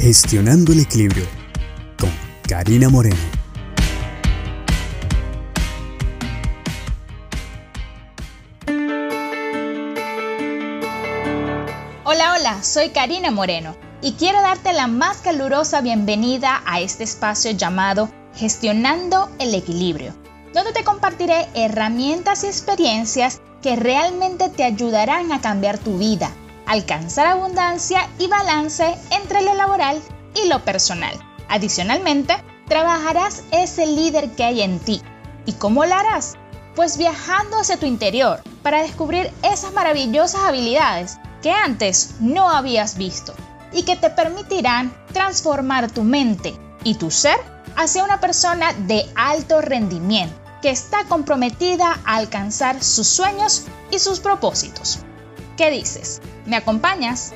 Gestionando el equilibrio con Karina Moreno. Hola, hola, soy Karina Moreno y quiero darte la más calurosa bienvenida a este espacio llamado Gestionando el Equilibrio, donde te compartiré herramientas y experiencias que realmente te ayudarán a cambiar tu vida alcanzar abundancia y balance entre lo laboral y lo personal. Adicionalmente, trabajarás ese líder que hay en ti. ¿Y cómo lo harás? Pues viajando hacia tu interior para descubrir esas maravillosas habilidades que antes no habías visto y que te permitirán transformar tu mente y tu ser hacia una persona de alto rendimiento que está comprometida a alcanzar sus sueños y sus propósitos. ¿Qué dices? ¿Me acompañas?